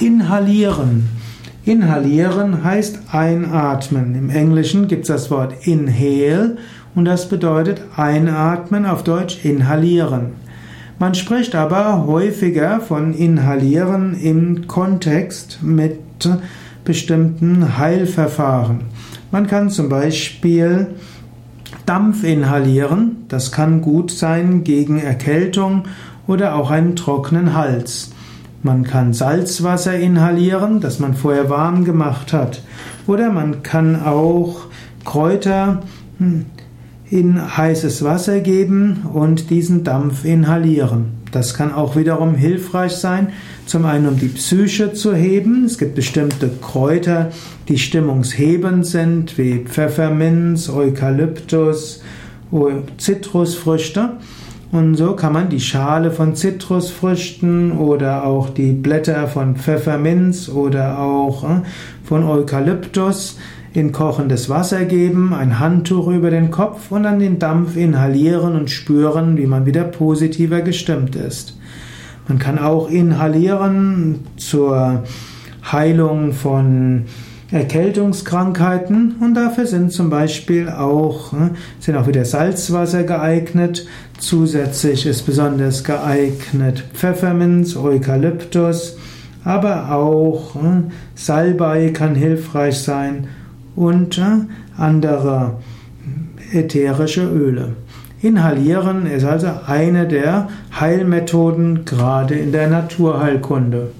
Inhalieren. Inhalieren heißt einatmen. Im Englischen gibt es das Wort inhale und das bedeutet einatmen, auf Deutsch inhalieren. Man spricht aber häufiger von inhalieren im Kontext mit bestimmten Heilverfahren. Man kann zum Beispiel Dampf inhalieren, das kann gut sein gegen Erkältung oder auch einen trockenen Hals. Man kann Salzwasser inhalieren, das man vorher warm gemacht hat. Oder man kann auch Kräuter hm, in heißes Wasser geben und diesen Dampf inhalieren. Das kann auch wiederum hilfreich sein, zum einen um die Psyche zu heben. Es gibt bestimmte Kräuter, die stimmungshebend sind, wie Pfefferminz, Eukalyptus, Zitrusfrüchte. Und so kann man die Schale von Zitrusfrüchten oder auch die Blätter von Pfefferminz oder auch äh, von Eukalyptus in kochendes Wasser geben, ein Handtuch über den Kopf und dann den Dampf inhalieren und spüren, wie man wieder positiver gestimmt ist. Man kann auch inhalieren zur Heilung von Erkältungskrankheiten und dafür sind zum Beispiel auch, äh, sind auch wieder Salzwasser geeignet. Zusätzlich ist besonders geeignet Pfefferminz, Eukalyptus, aber auch äh, Salbei kann hilfreich sein und äh, andere ätherische Öle. Inhalieren ist also eine der Heilmethoden gerade in der Naturheilkunde.